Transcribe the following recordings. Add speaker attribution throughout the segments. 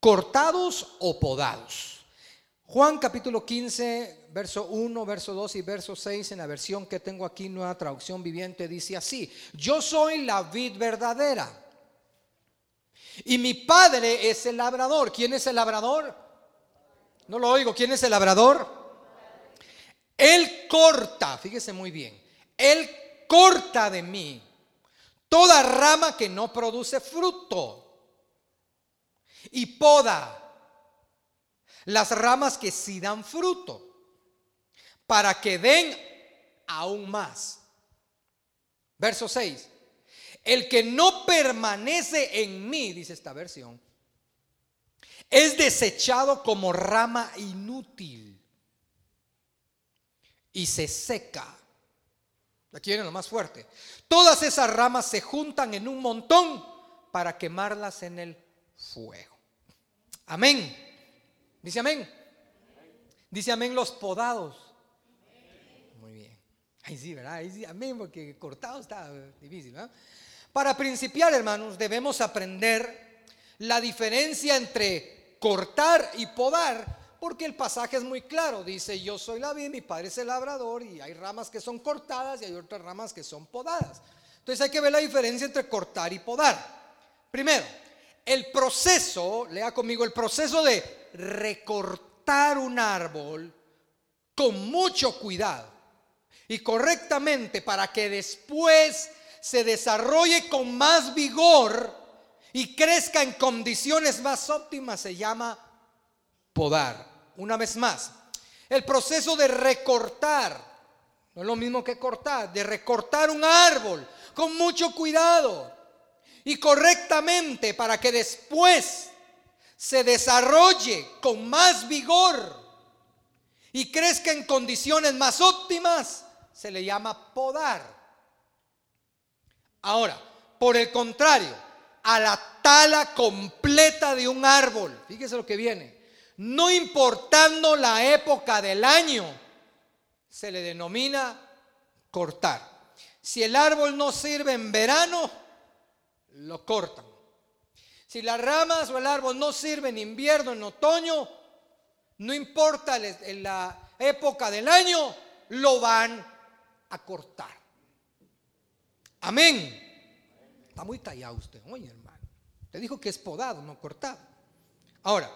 Speaker 1: cortados o podados. Juan capítulo 15, verso 1, verso 2 y verso 6 en la versión que tengo aquí, nueva traducción viviente, dice así, yo soy la vid verdadera y mi padre es el labrador. ¿Quién es el labrador? No lo oigo, ¿quién es el labrador? Él corta, fíjese muy bien, Él corta de mí toda rama que no produce fruto y poda las ramas que sí dan fruto para que den aún más. Verso 6. El que no permanece en mí, dice esta versión, es desechado como rama inútil y se seca. Aquí viene lo más fuerte. Todas esas ramas se juntan en un montón para quemarlas en el fuego. Amén. Dice amén. Dice amén los podados. Muy bien. Ahí sí, ¿verdad? Ahí sí, amén, porque cortado está difícil. Para principiar, hermanos, debemos aprender la diferencia entre cortar y podar, porque el pasaje es muy claro. Dice, yo soy la vid, mi padre es el labrador, y hay ramas que son cortadas y hay otras ramas que son podadas. Entonces hay que ver la diferencia entre cortar y podar. Primero, el proceso, lea conmigo, el proceso de recortar un árbol con mucho cuidado y correctamente para que después se desarrolle con más vigor y crezca en condiciones más óptimas se llama podar. Una vez más, el proceso de recortar, no es lo mismo que cortar, de recortar un árbol con mucho cuidado y correctamente para que después se desarrolle con más vigor y crezca en condiciones más óptimas, se le llama podar. Ahora, por el contrario, a la tala completa de un árbol, fíjese lo que viene, no importando la época del año, se le denomina cortar. Si el árbol no sirve en verano, lo cortan. Si las ramas o el árbol no sirven en invierno, en otoño, no importa la época del año, lo van a cortar. Amén. Está muy tallado usted, oye hermano. Te dijo que es podado, no cortado. Ahora,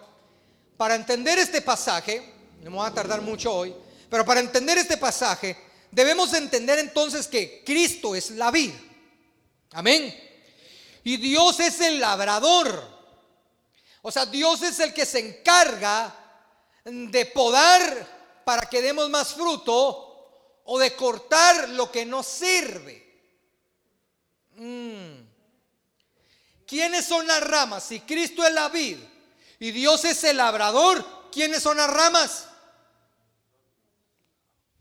Speaker 1: para entender este pasaje, no me voy a tardar mucho hoy, pero para entender este pasaje, debemos entender entonces que Cristo es la vida. Amén. Y Dios es el labrador. O sea, Dios es el que se encarga de podar para que demos más fruto o de cortar lo que no sirve. Mm. ¿Quiénes son las ramas? Si Cristo es la vid y Dios es el labrador, ¿quiénes son las ramas?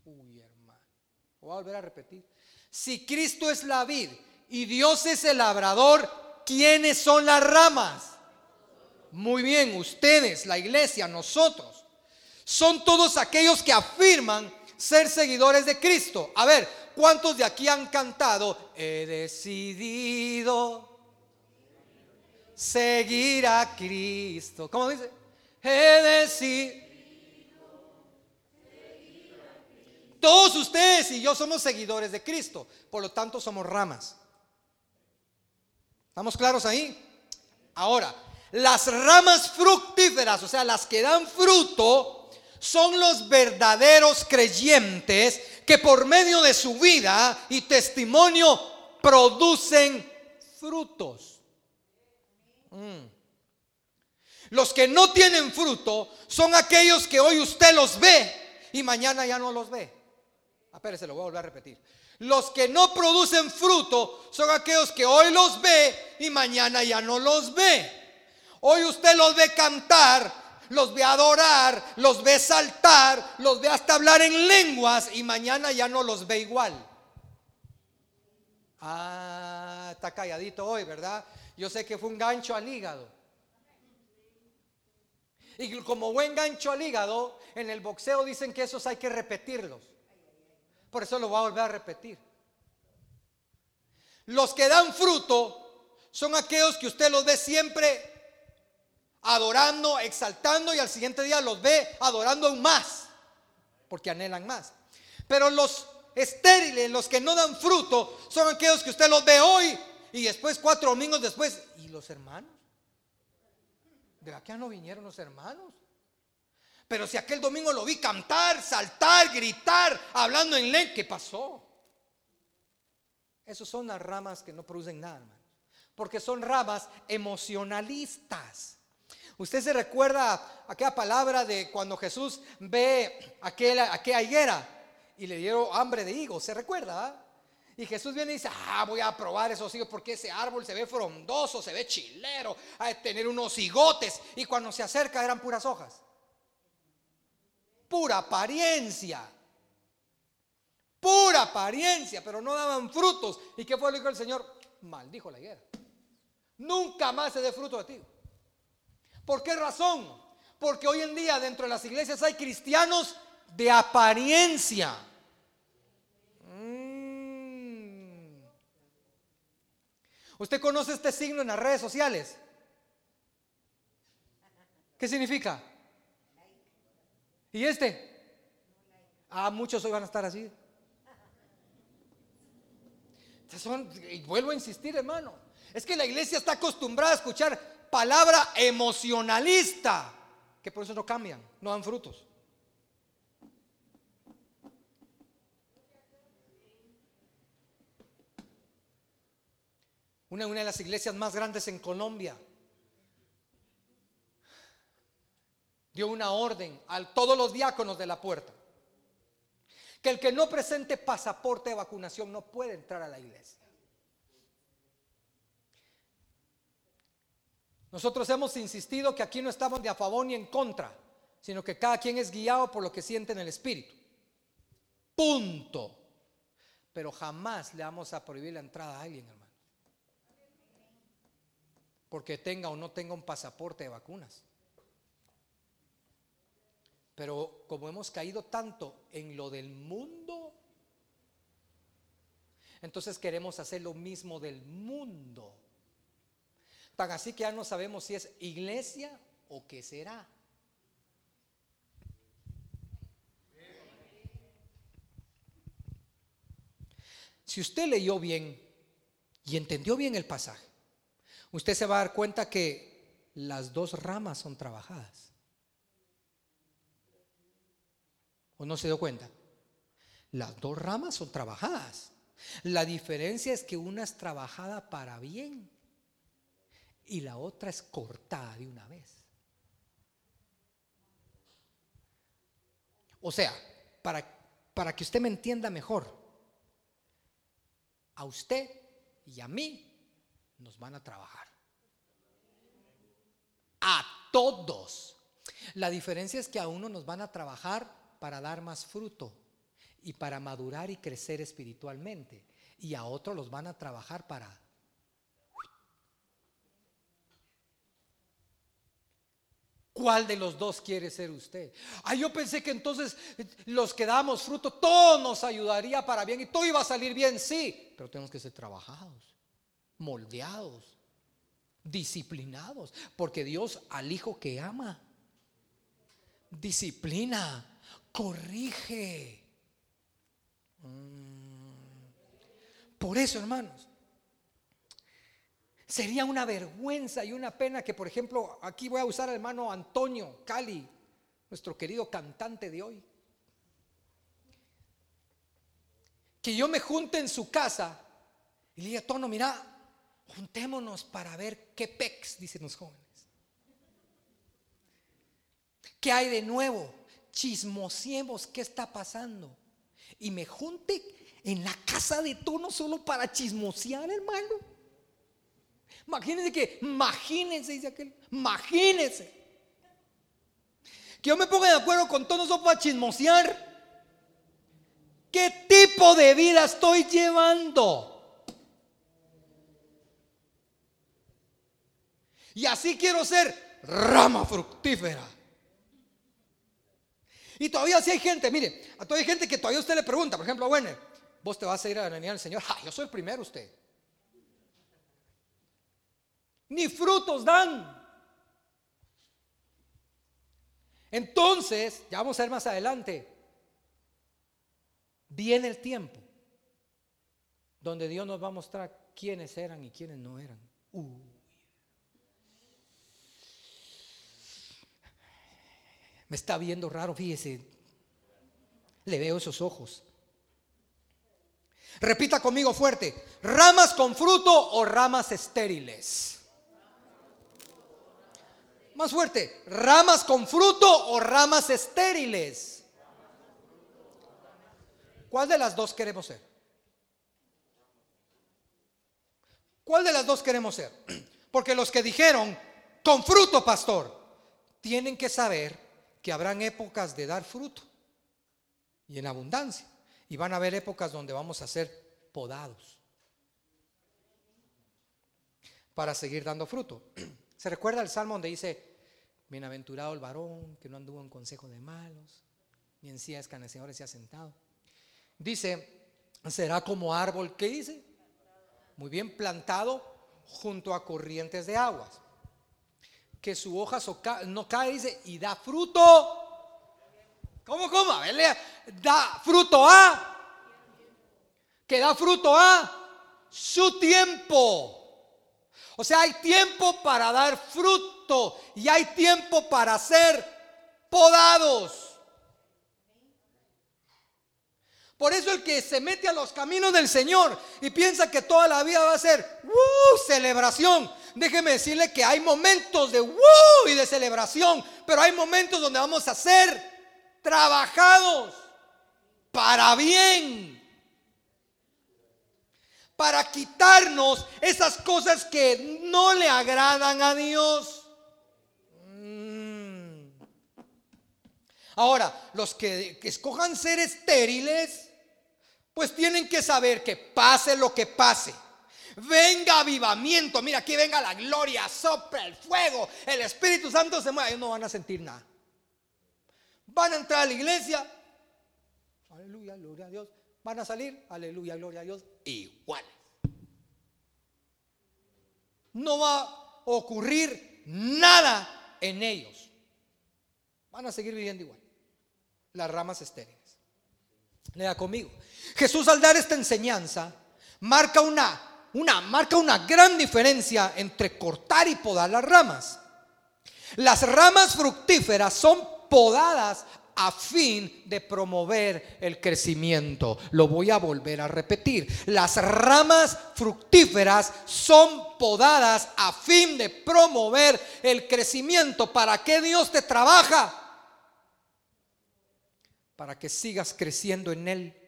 Speaker 1: Uy, hermano. Voy a volver a repetir. Si Cristo es la vid y Dios es el labrador, ¿quiénes son las ramas? Muy bien, ustedes, la iglesia, nosotros. Son todos aquellos que afirman ser seguidores de Cristo. A ver, ¿cuántos de aquí han cantado? He decidido seguir a Cristo. ¿Cómo dice? He decidido. Todos ustedes y yo somos seguidores de Cristo, por lo tanto somos ramas. ¿Estamos claros ahí? Ahora, las ramas fructíferas, o sea, las que dan fruto, son los verdaderos creyentes que por medio de su vida y testimonio producen frutos. Mm. Los que no tienen fruto son aquellos que hoy usted los ve y mañana ya no los ve. Espérese, lo voy a volver a repetir. Los que no producen fruto son aquellos que hoy los ve y mañana ya no los ve. Hoy usted los ve cantar, los ve adorar, los ve saltar, los ve hasta hablar en lenguas y mañana ya no los ve igual. Ah, está calladito hoy, ¿verdad? Yo sé que fue un gancho al hígado. Y como buen gancho al hígado, en el boxeo dicen que esos hay que repetirlos. Por eso lo voy a volver a repetir. Los que dan fruto son aquellos que usted los ve siempre adorando, exaltando y al siguiente día los ve adorando aún más, porque anhelan más. Pero los estériles, los que no dan fruto, son aquellos que usted los ve hoy y después cuatro domingos después. ¿Y los hermanos? ¿De qué no vinieron los hermanos? Pero si aquel domingo lo vi cantar, saltar, gritar, hablando en lengua, ¿qué pasó? Esas son las ramas que no producen nada, hermanos. Porque son ramas emocionalistas. Usted se recuerda aquella palabra de cuando Jesús ve aquella, aquella higuera y le dieron hambre de higos, ¿se recuerda? Y Jesús viene y dice, ah, voy a probar esos higos porque ese árbol se ve frondoso, se ve chilero, de tener unos higotes. Y cuando se acerca eran puras hojas. Pura apariencia. Pura apariencia, pero no daban frutos. ¿Y qué fue lo que dijo el Señor? Maldijo la higuera. Nunca más se dé fruto de ti. ¿Por qué razón? Porque hoy en día dentro de las iglesias hay cristianos de apariencia. Mm. ¿Usted conoce este signo en las redes sociales? ¿Qué significa? ¿Y este? Ah, muchos hoy van a estar así. y vuelvo a insistir, hermano. Es que la iglesia está acostumbrada a escuchar palabra emocionalista, que por eso no cambian, no dan frutos. Una, una de las iglesias más grandes en Colombia dio una orden a todos los diáconos de la puerta que el que no presente pasaporte de vacunación no puede entrar a la iglesia. Nosotros hemos insistido que aquí no estamos de a favor ni en contra, sino que cada quien es guiado por lo que siente en el espíritu. Punto. Pero jamás le vamos a prohibir la entrada a alguien, hermano. Porque tenga o no tenga un pasaporte de vacunas. Pero como hemos caído tanto en lo del mundo, entonces queremos hacer lo mismo del mundo. Tan así que ya no sabemos si es iglesia o qué será. Si usted leyó bien y entendió bien el pasaje, usted se va a dar cuenta que las dos ramas son trabajadas. ¿O no se dio cuenta? Las dos ramas son trabajadas. La diferencia es que una es trabajada para bien y la otra es cortada de una vez. O sea, para, para que usted me entienda mejor, a usted y a mí nos van a trabajar. A todos. La diferencia es que a uno nos van a trabajar para dar más fruto y para madurar y crecer espiritualmente. Y a otros los van a trabajar para ¿Cuál de los dos quiere ser usted? Ah, yo pensé que entonces eh, los que damos fruto, todo nos ayudaría para bien y todo iba a salir bien, sí, pero tenemos que ser trabajados, moldeados, disciplinados, porque Dios al hijo que ama, disciplina, corrige. Por eso, hermanos, Sería una vergüenza y una pena que, por ejemplo, aquí voy a usar al hermano Antonio Cali, nuestro querido cantante de hoy. Que yo me junte en su casa y le diga, Tono, mira, juntémonos para ver qué pex, dicen los jóvenes. ¿Qué hay de nuevo? Chismosiemos qué está pasando. Y me junte en la casa de Tono solo para chismosear, hermano. Imagínense que, imagínense, dice aquel, imagínense. Que yo me ponga de acuerdo con todos nosotros para chismosear. ¿Qué tipo de vida estoy llevando? Y así quiero ser rama fructífera. Y todavía si hay gente, mire, a todavía hay gente que todavía usted le pregunta, por ejemplo, bueno, vos te vas a ir a venir al Señor. yo soy el primero usted ni frutos dan. Entonces, ya vamos a ver más adelante, viene el tiempo donde Dios nos va a mostrar quiénes eran y quiénes no eran. Me está viendo raro, fíjese. Le veo esos ojos. Repita conmigo fuerte. ¿Ramas con fruto o ramas estériles? Más fuerte. ¿Ramas con fruto o ramas estériles? ¿Cuál de las dos queremos ser? ¿Cuál de las dos queremos ser? Porque los que dijeron, con fruto, pastor, tienen que saber que habrán épocas de dar fruto y en abundancia. Y van a haber épocas donde vamos a ser podados para seguir dando fruto. ¿Se recuerda el salmo donde dice, bienaventurado el varón que no anduvo en consejo de malos, ni en sillas escanecedores se ha sentado? Dice, será como árbol que dice, muy bien plantado junto a corrientes de aguas, que su hoja no cae, dice, y da fruto. ¿Cómo, cómo? Da fruto a. Que da fruto a su tiempo. O sea, hay tiempo para dar fruto y hay tiempo para ser podados. Por eso el que se mete a los caminos del Señor y piensa que toda la vida va a ser ¡uh! celebración. Déjeme decirle que hay momentos de ¡uh! y de celebración, pero hay momentos donde vamos a ser trabajados para bien. Para quitarnos esas cosas que no le agradan a Dios. Mm. Ahora, los que, que escojan ser estériles, pues tienen que saber que pase lo que pase. Venga avivamiento, mira, aquí venga la gloria, sopla el fuego, el Espíritu Santo se mueve, ellos no van a sentir nada. Van a entrar a la iglesia, aleluya, gloria a Dios. Van a salir, aleluya, gloria a Dios, igual. No va a ocurrir nada en ellos. Van a seguir viviendo igual. Las ramas estériles. Lea conmigo. Jesús al dar esta enseñanza marca una, una, marca una gran diferencia entre cortar y podar las ramas. Las ramas fructíferas son podadas a fin de promover el crecimiento. Lo voy a volver a repetir. Las ramas fructíferas son podadas a fin de promover el crecimiento. ¿Para qué Dios te trabaja? Para que sigas creciendo en Él.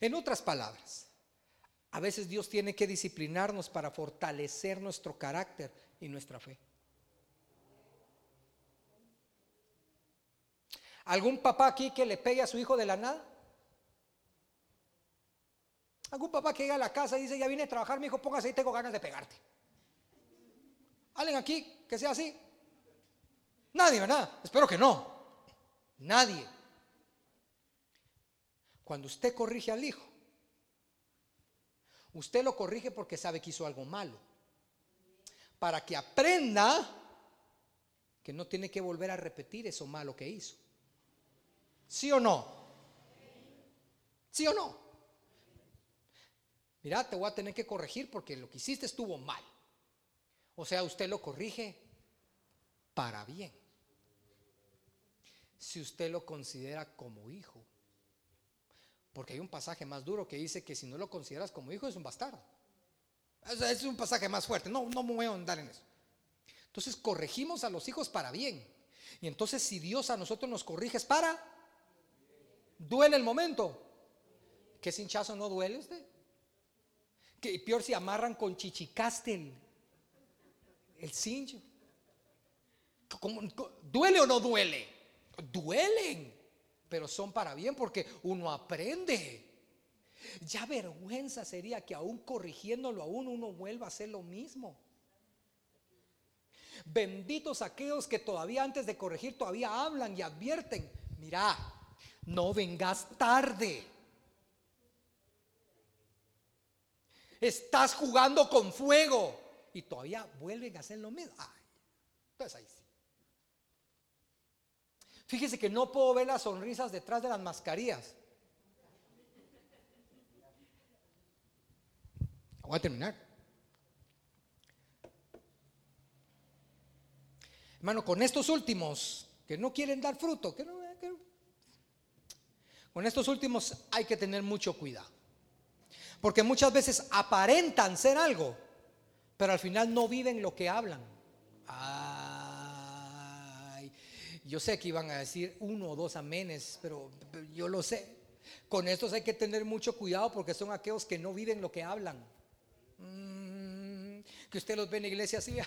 Speaker 1: En otras palabras, a veces Dios tiene que disciplinarnos para fortalecer nuestro carácter y nuestra fe. ¿Algún papá aquí que le pegue a su hijo de la nada? ¿Algún papá que llega a la casa y dice, ya vine a trabajar, mi hijo, póngase ahí, tengo ganas de pegarte? ¿Alguien aquí que sea así? Nadie, ¿verdad? Espero que no. Nadie. Cuando usted corrige al hijo, usted lo corrige porque sabe que hizo algo malo. Para que aprenda que no tiene que volver a repetir eso malo que hizo. ¿Sí o no? ¿Sí o no? Mira, te voy a tener que corregir porque lo que hiciste estuvo mal. O sea, usted lo corrige para bien. Si usted lo considera como hijo. Porque hay un pasaje más duro que dice que si no lo consideras como hijo es un bastardo. Es un pasaje más fuerte. No, no me voy a andar en eso. Entonces corregimos a los hijos para bien. Y entonces si Dios a nosotros nos corrige es para, duele el momento. ¿Qué hinchazo no duele usted? Que peor si amarran con chichicastel el cincho. ¿Duele o no duele? Duelen pero son para bien porque uno aprende. Ya vergüenza sería que aún corrigiéndolo aún uno vuelva a hacer lo mismo. Benditos aquellos que todavía antes de corregir todavía hablan y advierten, mira, no vengas tarde. Estás jugando con fuego y todavía vuelven a hacer lo mismo. entonces ahí sí. Fíjese que no puedo ver las sonrisas detrás de las mascarillas. Voy a terminar. Hermano, con estos últimos que no quieren dar fruto, que no, con estos últimos hay que tener mucho cuidado. Porque muchas veces aparentan ser algo, pero al final no viven lo que hablan. Ay, yo sé que iban a decir uno o dos amenes, pero yo lo sé. Con estos hay que tener mucho cuidado porque son aquellos que no viven lo que hablan. Mm, que usted los ve en la iglesia así,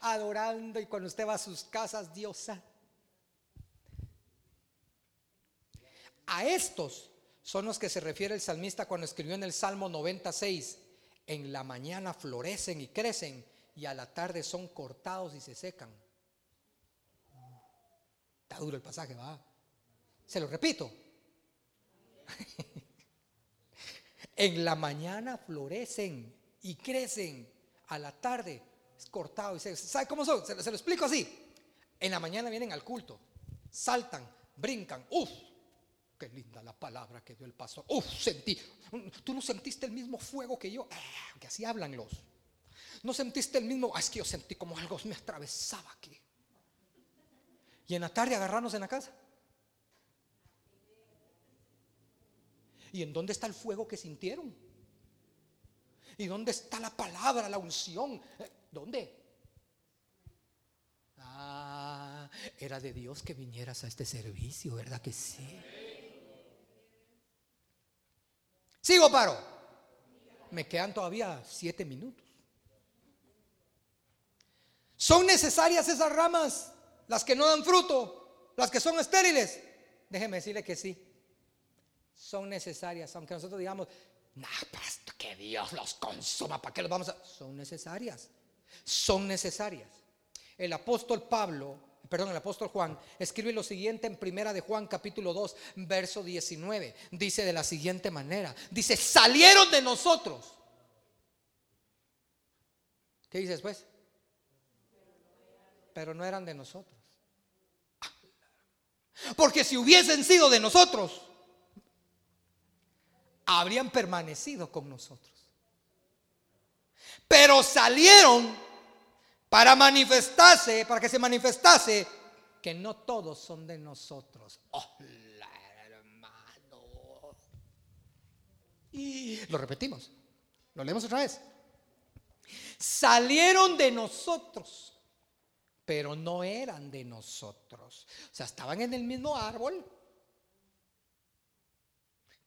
Speaker 1: adorando y cuando usted va a sus casas, diosa. A estos son los que se refiere el salmista cuando escribió en el Salmo 96, en la mañana florecen y crecen y a la tarde son cortados y se secan. Está duro el pasaje, va. Se lo repito. En la mañana florecen y crecen. A la tarde es cortado y se. ¿Sabe cómo son? Se, lo explico así. En la mañana vienen al culto, saltan, brincan. Uf, qué linda la palabra que dio el pastor. Uf, sentí. Tú no sentiste el mismo fuego que yo. Ah, que así hablan los. No sentiste el mismo. Ah, es que yo sentí como algo me atravesaba aquí. Y en la tarde agarrarnos en la casa. ¿Y en dónde está el fuego que sintieron? ¿Y dónde está la palabra, la unción? Eh, ¿Dónde? Ah, era de Dios que vinieras a este servicio, ¿verdad que sí? Sigo, paro. Me quedan todavía siete minutos. ¿Son necesarias esas ramas? Las que no dan fruto, las que son estériles. Déjeme decirle que sí son necesarias, aunque nosotros digamos, no, pastor, que Dios los consuma, ¿para qué los vamos a...? Son necesarias, son necesarias. El apóstol Pablo, perdón, el apóstol Juan, escribe lo siguiente en primera de Juan capítulo 2, verso 19. Dice de la siguiente manera, dice, salieron de nosotros. ¿Qué dice después? Pero no eran de nosotros. Porque si hubiesen sido de nosotros, habrían permanecido con nosotros. Pero salieron para manifestarse, para que se manifestase que no todos son de nosotros. Hola, hermano. Y lo repetimos. Lo leemos otra vez. Salieron de nosotros, pero no eran de nosotros. O sea, estaban en el mismo árbol,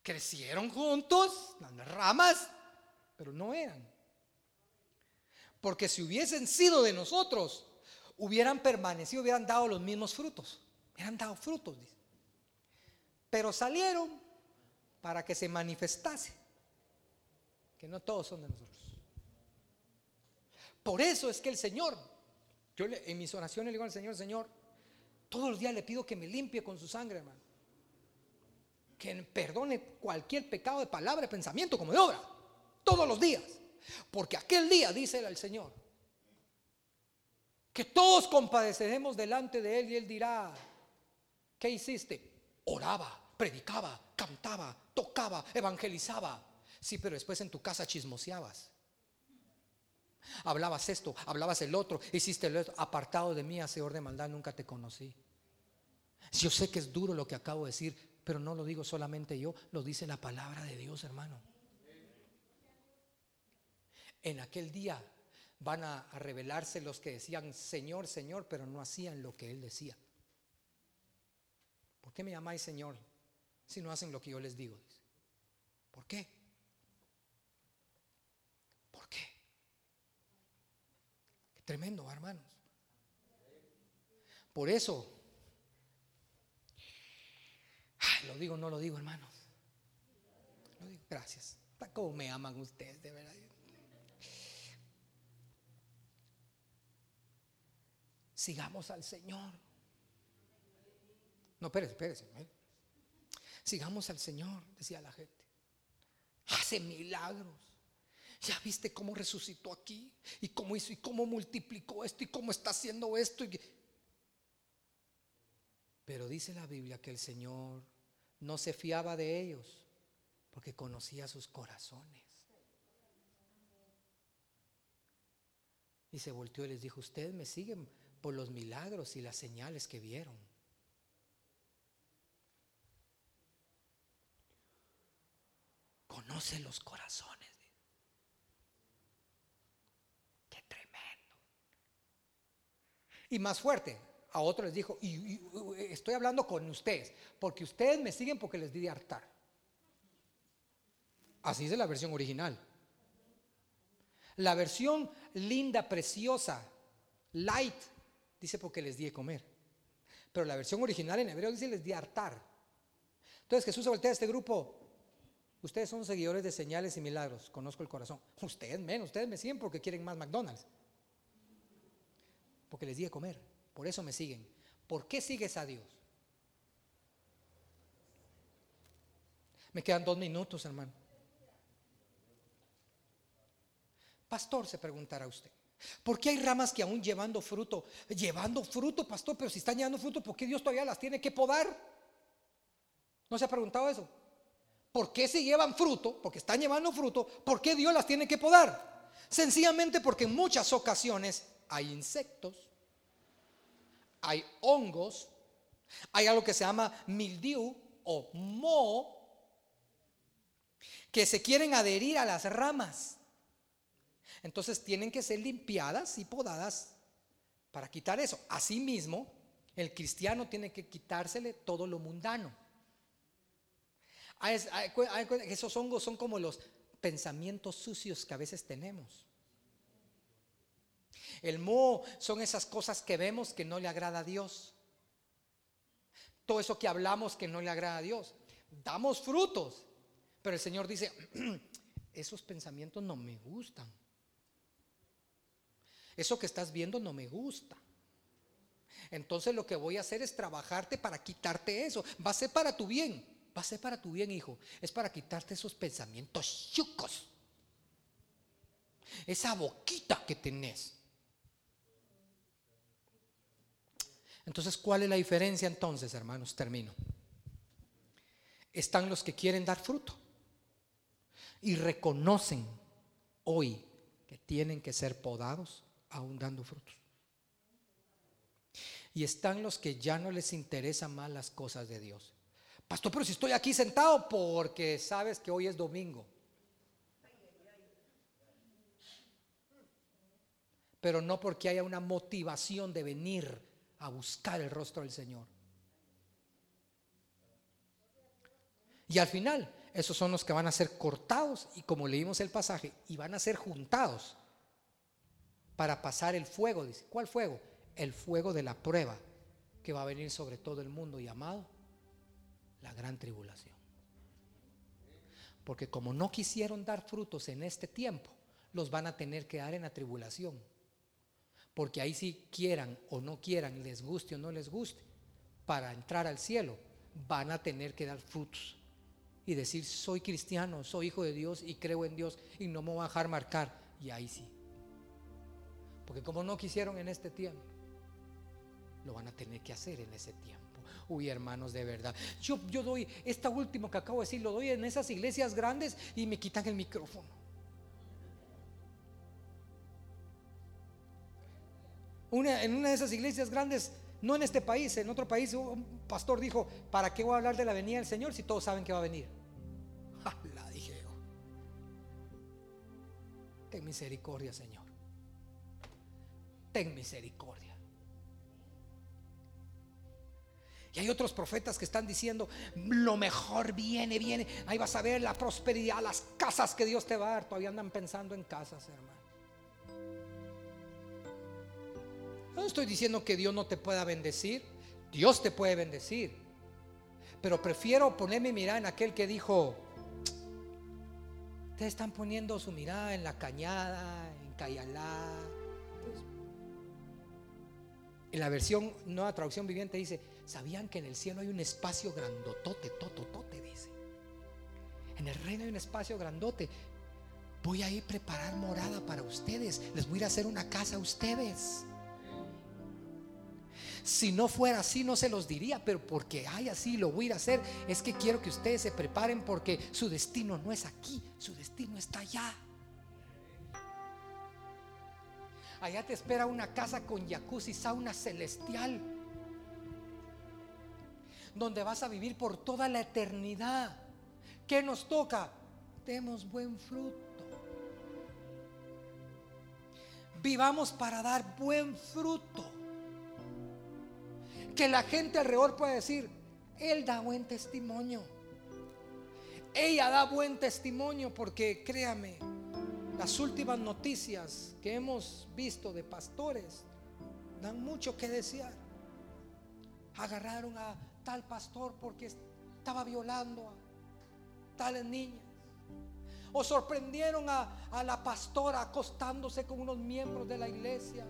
Speaker 1: Crecieron juntos, las ramas, pero no eran. Porque si hubiesen sido de nosotros, hubieran permanecido, hubieran dado los mismos frutos. Hubieran dado frutos. Pero salieron para que se manifestase que no todos son de nosotros. Por eso es que el Señor, yo en mis oraciones le digo al Señor, Señor, todos los días le pido que me limpie con su sangre, hermano que perdone cualquier pecado de palabra, de pensamiento, como de obra, todos los días. Porque aquel día, dice el Señor, que todos compadeceremos delante de Él y Él dirá, ¿qué hiciste? Oraba, predicaba, cantaba, tocaba, evangelizaba. Sí, pero después en tu casa chismoseabas. Hablabas esto, hablabas el otro, hiciste el otro. Apartado de mí, hacedor de maldad, nunca te conocí. Yo sé que es duro lo que acabo de decir, pero no lo digo solamente yo, lo dice la palabra de Dios, hermano. En aquel día van a, revelarse los que decían Señor, Señor, pero no hacían lo que Él decía. ¿Por qué me llamáis Señor si no hacen lo que yo les digo? ¿Por qué? ¿Por qué? Qué tremendo, hermanos. Por eso lo digo, no lo digo, hermanos. Gracias. ¿Cómo me aman ustedes, de verdad? Sigamos al Señor. No, espérese, espérese. Sigamos al Señor, decía la gente. Hace milagros. Ya viste cómo resucitó aquí y cómo hizo y cómo multiplicó esto y cómo está haciendo esto. Pero dice la Biblia que el Señor no se fiaba de ellos porque conocía sus corazones. Y se volteó y les dijo, ustedes me siguen por los milagros y las señales que vieron. Conoce los corazones. Qué tremendo. Y más fuerte, a otros les dijo, y, estoy hablando con ustedes, porque ustedes me siguen porque les di de hartar. Así es la versión original. La versión linda, preciosa, light, dice porque les di de comer. Pero la versión original en hebreo dice les di hartar. Entonces Jesús se voltea a este grupo. Ustedes son seguidores de señales y milagros. Conozco el corazón. Ustedes menos, ustedes me siguen porque quieren más McDonald's. Porque les di comer. Por eso me siguen. ¿Por qué sigues a Dios? Me quedan dos minutos, hermano. Pastor, se preguntará usted. ¿Por qué hay ramas que aún llevando fruto, llevando fruto, pastor, pero si están llevando fruto, ¿por qué Dios todavía las tiene que podar? ¿No se ha preguntado eso? ¿Por qué se llevan fruto? Porque están llevando fruto, ¿por qué Dios las tiene que podar? Sencillamente porque en muchas ocasiones hay insectos, hay hongos, hay algo que se llama mildew o moho, que se quieren adherir a las ramas. Entonces tienen que ser limpiadas y podadas para quitar eso. Asimismo, el cristiano tiene que quitársele todo lo mundano. Esos hongos son como los pensamientos sucios que a veces tenemos. El moho son esas cosas que vemos que no le agrada a Dios. Todo eso que hablamos que no le agrada a Dios. Damos frutos. Pero el Señor dice, esos pensamientos no me gustan. Eso que estás viendo no me gusta. Entonces lo que voy a hacer es trabajarte para quitarte eso. Va a ser para tu bien. Va a ser para tu bien, hijo. Es para quitarte esos pensamientos chucos. Esa boquita que tenés. Entonces, ¿cuál es la diferencia entonces, hermanos? Termino. Están los que quieren dar fruto y reconocen hoy que tienen que ser podados aún dando frutos. Y están los que ya no les interesan más las cosas de Dios. Pastor, pero si estoy aquí sentado porque sabes que hoy es domingo. Pero no porque haya una motivación de venir a buscar el rostro del Señor. Y al final, esos son los que van a ser cortados y como leímos el pasaje, y van a ser juntados para pasar el fuego. Dice, ¿cuál fuego? El fuego de la prueba que va a venir sobre todo el mundo llamado la gran tribulación. Porque como no quisieron dar frutos en este tiempo, los van a tener que dar en la tribulación. Porque ahí si quieran o no quieran, les guste o no les guste, para entrar al cielo, van a tener que dar frutos. Y decir, soy cristiano, soy hijo de Dios y creo en Dios y no me voy a dejar marcar. Y ahí sí. Porque como no quisieron en este tiempo, lo van a tener que hacer en ese tiempo. Uy, hermanos, de verdad. Yo, yo doy, esta última que acabo de decir, lo doy en esas iglesias grandes y me quitan el micrófono. En una de esas iglesias grandes, no en este país, en otro país, un pastor dijo, ¿para qué voy a hablar de la venida del Señor si todos saben que va a venir? La dije yo. Ten misericordia, Señor ten misericordia. Y hay otros profetas que están diciendo, lo mejor viene, viene. Ahí vas a ver la prosperidad, las casas que Dios te va a dar. Todavía andan pensando en casas, hermano. No estoy diciendo que Dios no te pueda bendecir. Dios te puede bendecir. Pero prefiero ponerme mirada en aquel que dijo, ustedes están poniendo su mirada en la cañada, en Cayalá, en la versión nueva traducción viviente dice, ¿sabían que en el cielo hay un espacio grandotote, tototote? Dice. En el reino hay un espacio grandote. Voy a ir a preparar morada para ustedes. Les voy a ir a hacer una casa a ustedes. Si no fuera así, no se los diría, pero porque hay así, lo voy a ir a hacer. Es que quiero que ustedes se preparen porque su destino no es aquí, su destino está allá. Allá te espera una casa con jacuzzi, sauna celestial, donde vas a vivir por toda la eternidad. ¿Qué nos toca? Demos buen fruto. Vivamos para dar buen fruto. Que la gente alrededor pueda decir, Él da buen testimonio. Ella da buen testimonio porque créame, las últimas noticias que hemos visto de pastores dan mucho que desear. Agarraron a tal pastor porque estaba violando a tales niñas. O sorprendieron a, a la pastora acostándose con unos miembros de la iglesia.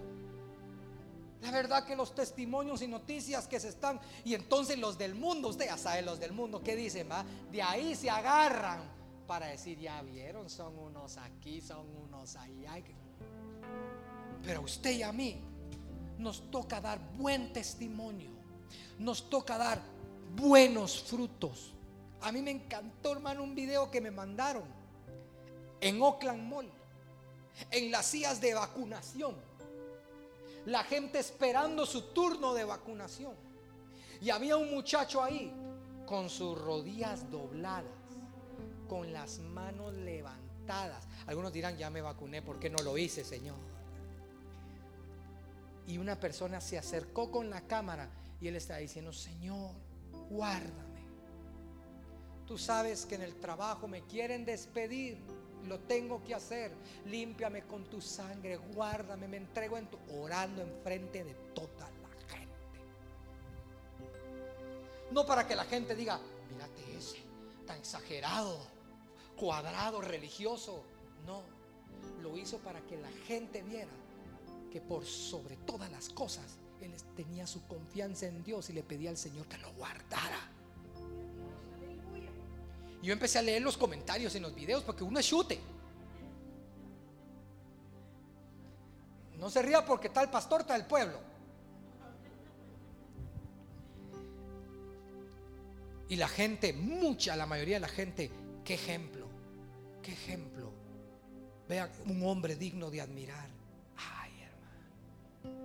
Speaker 1: La verdad que los testimonios y noticias que se están, y entonces los del mundo, usted ya sabe los del mundo, ¿qué dicen? Va? De ahí se agarran para decir, ya vieron, son unos aquí, son unos allá. Pero usted y a mí nos toca dar buen testimonio, nos toca dar buenos frutos. A mí me encantó, hermano, un video que me mandaron en Oakland Mall, en las sillas de vacunación. La gente esperando su turno de vacunación. Y había un muchacho ahí con sus rodillas dobladas con las manos levantadas. Algunos dirán, ya me vacuné, ¿por qué no lo hice, Señor? Y una persona se acercó con la cámara y él está diciendo, Señor, guárdame. Tú sabes que en el trabajo me quieren despedir, lo tengo que hacer. Límpiame con tu sangre, guárdame, me entrego en tu orando enfrente de toda la gente. No para que la gente diga, mírate ese, tan exagerado cuadrado religioso. No, lo hizo para que la gente viera que por sobre todas las cosas él tenía su confianza en Dios y le pedía al Señor que lo guardara. Yo empecé a leer los comentarios en los videos porque uno es chute. No se ría porque tal pastor el pueblo. Y la gente, mucha, la mayoría de la gente, qué ejemplo. Qué ejemplo. Vea un hombre digno de admirar. Ay, hermano.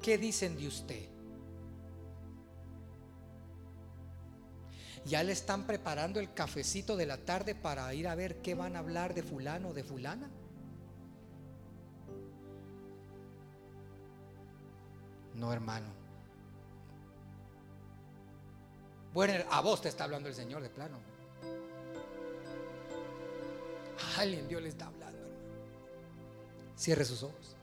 Speaker 1: ¿Qué dicen de usted? Ya le están preparando el cafecito de la tarde para ir a ver qué van a hablar de fulano o de fulana. No, hermano. Bueno, a vos te está hablando el Señor de plano. alguien Dios le está hablando, hermano. Cierre sus ojos.